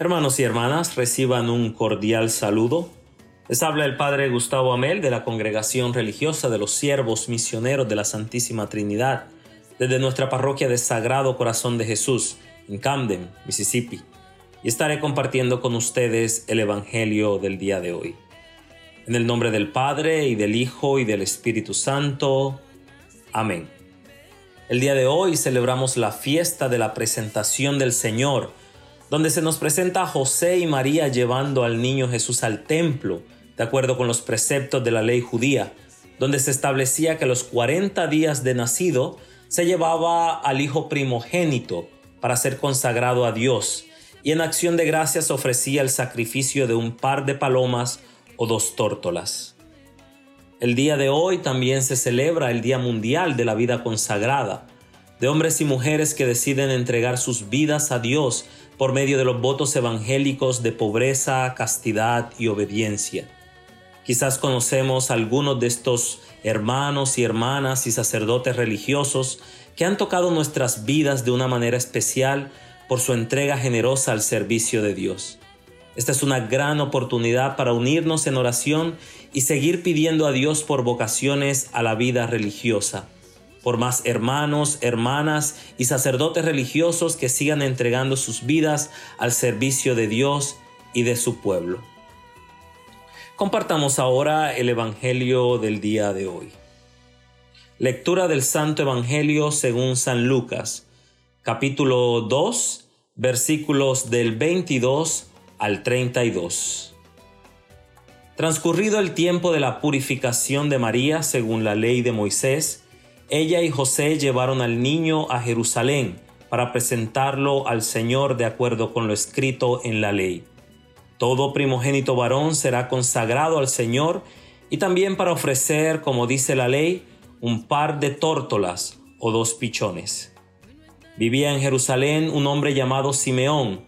Hermanos y hermanas, reciban un cordial saludo. Les habla el Padre Gustavo Amel de la Congregación Religiosa de los Siervos Misioneros de la Santísima Trinidad, desde nuestra parroquia de Sagrado Corazón de Jesús, en Camden, Mississippi, y estaré compartiendo con ustedes el Evangelio del día de hoy. En el nombre del Padre y del Hijo y del Espíritu Santo. Amén. El día de hoy celebramos la fiesta de la presentación del Señor, donde se nos presenta a José y María llevando al niño Jesús al templo, de acuerdo con los preceptos de la ley judía, donde se establecía que los 40 días de nacido se llevaba al hijo primogénito para ser consagrado a Dios, y en acción de gracias ofrecía el sacrificio de un par de palomas o dos tórtolas. El día de hoy también se celebra el Día Mundial de la Vida Consagrada, de hombres y mujeres que deciden entregar sus vidas a Dios por medio de los votos evangélicos de pobreza, castidad y obediencia. Quizás conocemos algunos de estos hermanos y hermanas y sacerdotes religiosos que han tocado nuestras vidas de una manera especial por su entrega generosa al servicio de Dios. Esta es una gran oportunidad para unirnos en oración y seguir pidiendo a Dios por vocaciones a la vida religiosa, por más hermanos, hermanas y sacerdotes religiosos que sigan entregando sus vidas al servicio de Dios y de su pueblo. Compartamos ahora el Evangelio del día de hoy. Lectura del Santo Evangelio según San Lucas, capítulo 2, versículos del 22 al 32. Transcurrido el tiempo de la purificación de María según la ley de Moisés, ella y José llevaron al niño a Jerusalén para presentarlo al Señor de acuerdo con lo escrito en la ley. Todo primogénito varón será consagrado al Señor y también para ofrecer, como dice la ley, un par de tórtolas o dos pichones. Vivía en Jerusalén un hombre llamado Simeón,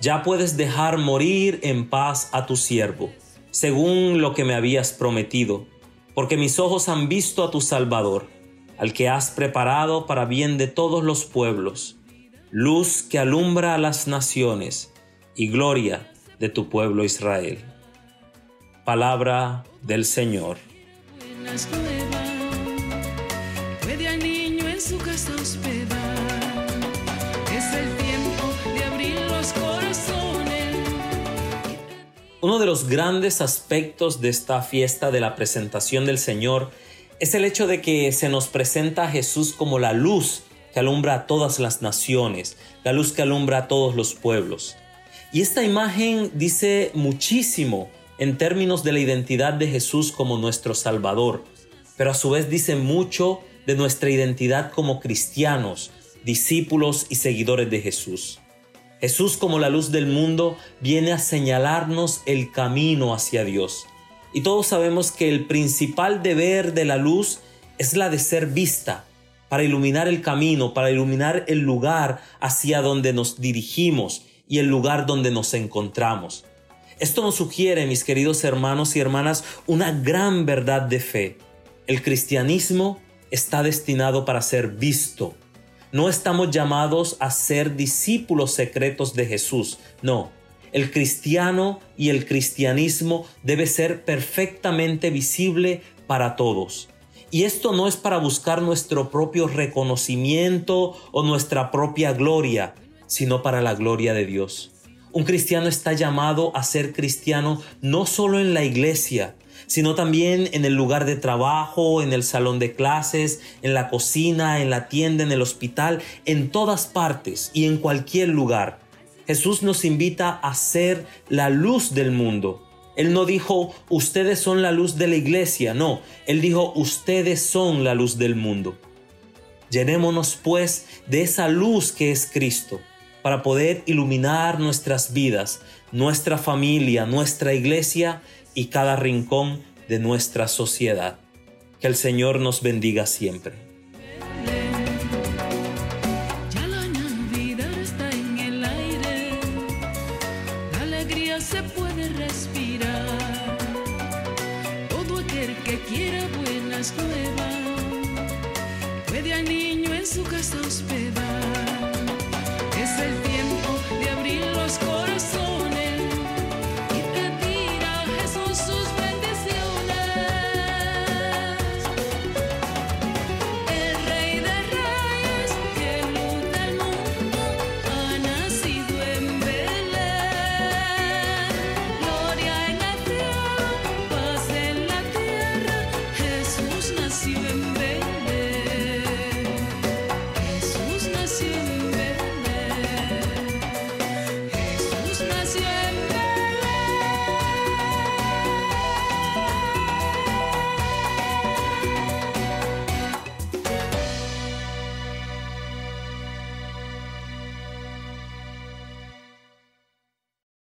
ya puedes dejar morir en paz a tu siervo, según lo que me habías prometido, porque mis ojos han visto a tu Salvador, al que has preparado para bien de todos los pueblos, luz que alumbra a las naciones y gloria de tu pueblo Israel. Palabra del Señor. Uno de los grandes aspectos de esta fiesta de la presentación del Señor es el hecho de que se nos presenta a Jesús como la luz que alumbra a todas las naciones, la luz que alumbra a todos los pueblos. Y esta imagen dice muchísimo en términos de la identidad de Jesús como nuestro Salvador, pero a su vez dice mucho de nuestra identidad como cristianos, discípulos y seguidores de Jesús. Jesús como la luz del mundo viene a señalarnos el camino hacia Dios. Y todos sabemos que el principal deber de la luz es la de ser vista, para iluminar el camino, para iluminar el lugar hacia donde nos dirigimos y el lugar donde nos encontramos. Esto nos sugiere, mis queridos hermanos y hermanas, una gran verdad de fe. El cristianismo está destinado para ser visto. No estamos llamados a ser discípulos secretos de Jesús, no. El cristiano y el cristianismo debe ser perfectamente visible para todos. Y esto no es para buscar nuestro propio reconocimiento o nuestra propia gloria, sino para la gloria de Dios. Un cristiano está llamado a ser cristiano no solo en la iglesia, sino también en el lugar de trabajo, en el salón de clases, en la cocina, en la tienda, en el hospital, en todas partes y en cualquier lugar. Jesús nos invita a ser la luz del mundo. Él no dijo, ustedes son la luz de la iglesia, no, Él dijo, ustedes son la luz del mundo. Llenémonos pues de esa luz que es Cristo para poder iluminar nuestras vidas, nuestra familia, nuestra iglesia y cada rincón de nuestra sociedad. Que el Señor nos bendiga siempre. Quiera buenas nuevas puede al niño en su casa hospedar.